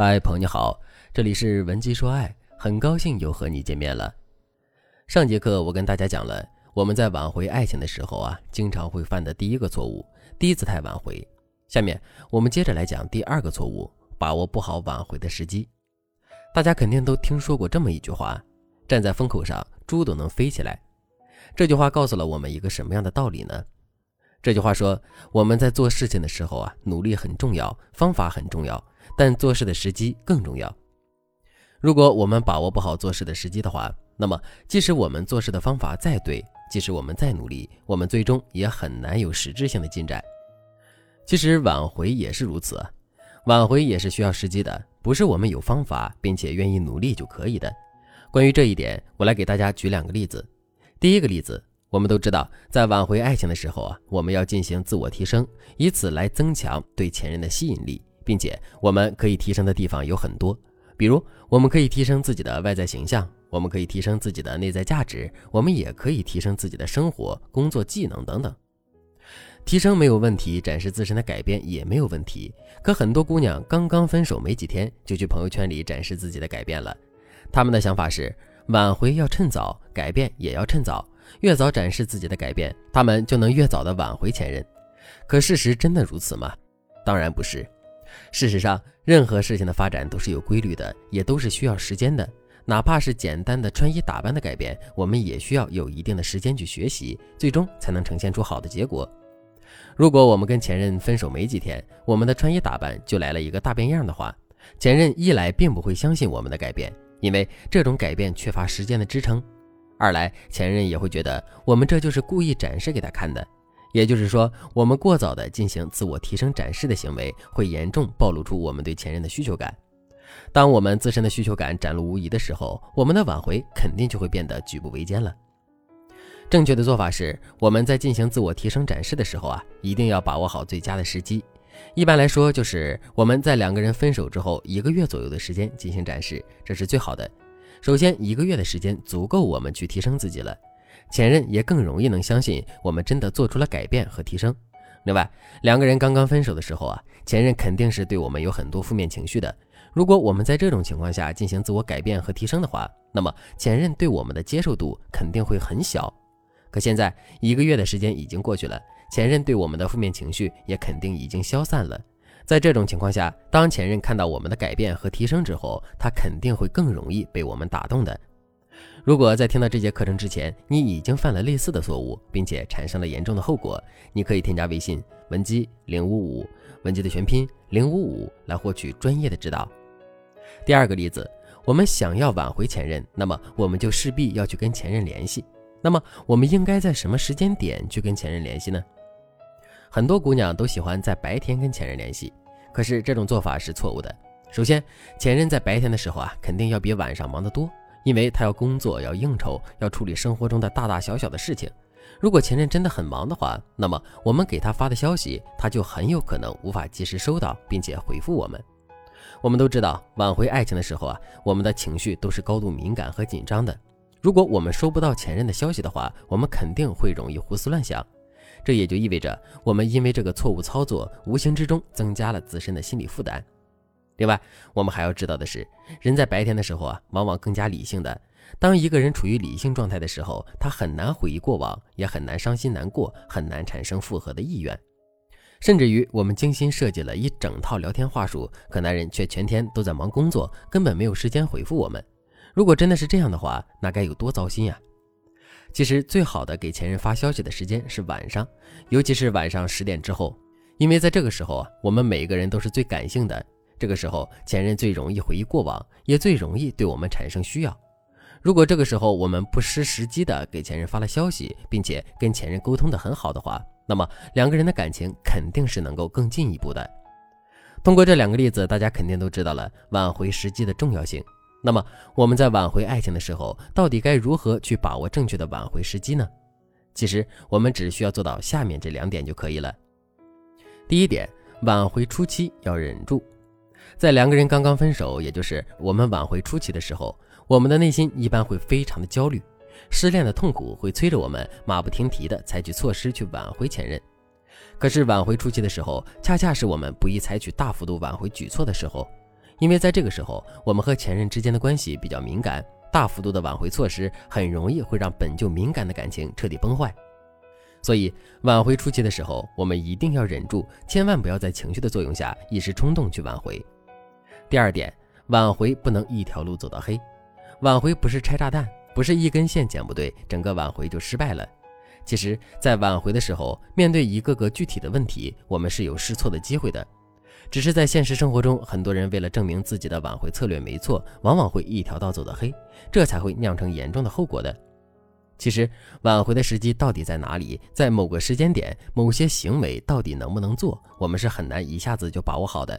嗨，朋友你好，这里是文姬说爱，很高兴又和你见面了。上节课我跟大家讲了，我们在挽回爱情的时候啊，经常会犯的第一个错误——低姿态挽回。下面我们接着来讲第二个错误：把握不好挽回的时机。大家肯定都听说过这么一句话：“站在风口上，猪都能飞起来。”这句话告诉了我们一个什么样的道理呢？这句话说，我们在做事情的时候啊，努力很重要，方法很重要。但做事的时机更重要。如果我们把握不好做事的时机的话，那么即使我们做事的方法再对，即使我们再努力，我们最终也很难有实质性的进展。其实挽回也是如此，挽回也是需要时机的，不是我们有方法并且愿意努力就可以的。关于这一点，我来给大家举两个例子。第一个例子，我们都知道，在挽回爱情的时候啊，我们要进行自我提升，以此来增强对前任的吸引力。并且我们可以提升的地方有很多，比如我们可以提升自己的外在形象，我们可以提升自己的内在价值，我们也可以提升自己的生活、工作技能等等。提升没有问题，展示自身的改变也没有问题。可很多姑娘刚刚分手没几天，就去朋友圈里展示自己的改变了。他们的想法是挽回要趁早，改变也要趁早，越早展示自己的改变，他们就能越早的挽回前任。可事实真的如此吗？当然不是。事实上，任何事情的发展都是有规律的，也都是需要时间的。哪怕是简单的穿衣打扮的改变，我们也需要有一定的时间去学习，最终才能呈现出好的结果。如果我们跟前任分手没几天，我们的穿衣打扮就来了一个大变样的话，前任一来并不会相信我们的改变，因为这种改变缺乏时间的支撑；二来前任也会觉得我们这就是故意展示给他看的。也就是说，我们过早的进行自我提升展示的行为，会严重暴露出我们对前任的需求感。当我们自身的需求感展露无遗的时候，我们的挽回肯定就会变得举步维艰了。正确的做法是，我们在进行自我提升展示的时候啊，一定要把握好最佳的时机。一般来说，就是我们在两个人分手之后一个月左右的时间进行展示，这是最好的。首先，一个月的时间足够我们去提升自己了。前任也更容易能相信我们真的做出了改变和提升。另外，两个人刚刚分手的时候啊，前任肯定是对我们有很多负面情绪的。如果我们在这种情况下进行自我改变和提升的话，那么前任对我们的接受度肯定会很小。可现在一个月的时间已经过去了，前任对我们的负面情绪也肯定已经消散了。在这种情况下，当前任看到我们的改变和提升之后，他肯定会更容易被我们打动的。如果在听到这节课程之前，你已经犯了类似的错误，并且产生了严重的后果，你可以添加微信文姬零五五，文姬的全拼零五五，来获取专业的指导。第二个例子，我们想要挽回前任，那么我们就势必要去跟前任联系。那么我们应该在什么时间点去跟前任联系呢？很多姑娘都喜欢在白天跟前任联系，可是这种做法是错误的。首先，前任在白天的时候啊，肯定要比晚上忙得多。因为他要工作，要应酬，要处理生活中的大大小小的事情。如果前任真的很忙的话，那么我们给他发的消息，他就很有可能无法及时收到，并且回复我们。我们都知道，挽回爱情的时候啊，我们的情绪都是高度敏感和紧张的。如果我们收不到前任的消息的话，我们肯定会容易胡思乱想。这也就意味着，我们因为这个错误操作，无形之中增加了自身的心理负担。另外，我们还要知道的是，人在白天的时候啊，往往更加理性的。当一个人处于理性状态的时候，他很难回忆过往，也很难伤心难过，很难产生复合的意愿。甚至于，我们精心设计了一整套聊天话术，可男人却全天都在忙工作，根本没有时间回复我们。如果真的是这样的话，那该有多糟心呀！其实，最好的给前任发消息的时间是晚上，尤其是晚上十点之后，因为在这个时候啊，我们每一个人都是最感性的。这个时候，前任最容易回忆过往，也最容易对我们产生需要。如果这个时候我们不失时机的给前任发了消息，并且跟前任沟通的很好的话，那么两个人的感情肯定是能够更进一步的。通过这两个例子，大家肯定都知道了挽回时机的重要性。那么我们在挽回爱情的时候，到底该如何去把握正确的挽回时机呢？其实我们只需要做到下面这两点就可以了。第一点，挽回初期要忍住。在两个人刚刚分手，也就是我们挽回初期的时候，我们的内心一般会非常的焦虑，失恋的痛苦会催着我们马不停蹄的采取措施去挽回前任。可是挽回初期的时候，恰恰是我们不宜采取大幅度挽回举措的时候，因为在这个时候，我们和前任之间的关系比较敏感，大幅度的挽回措施很容易会让本就敏感的感情彻底崩坏。所以，挽回初期的时候，我们一定要忍住，千万不要在情绪的作用下一时冲动去挽回。第二点，挽回不能一条路走到黑，挽回不是拆炸弹，不是一根线剪不对，整个挽回就失败了。其实，在挽回的时候，面对一个个具体的问题，我们是有试错的机会的。只是在现实生活中，很多人为了证明自己的挽回策略没错，往往会一条道走到黑，这才会酿成严重的后果的。其实，挽回的时机到底在哪里？在某个时间点，某些行为到底能不能做，我们是很难一下子就把握好的。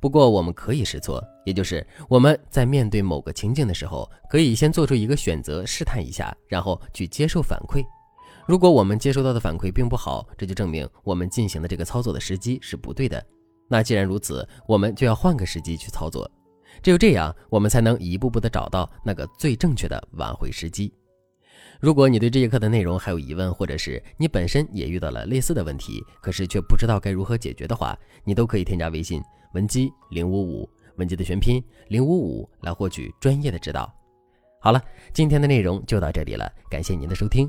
不过，我们可以试错，也就是我们在面对某个情境的时候，可以先做出一个选择，试探一下，然后去接受反馈。如果我们接收到的反馈并不好，这就证明我们进行的这个操作的时机是不对的。那既然如此，我们就要换个时机去操作，只有这样，我们才能一步步的找到那个最正确的挽回时机。如果你对这节课的内容还有疑问，或者是你本身也遇到了类似的问题，可是却不知道该如何解决的话，你都可以添加微信文姬零五五，文姬的全拼零五五，来获取专业的指导。好了，今天的内容就到这里了，感谢您的收听。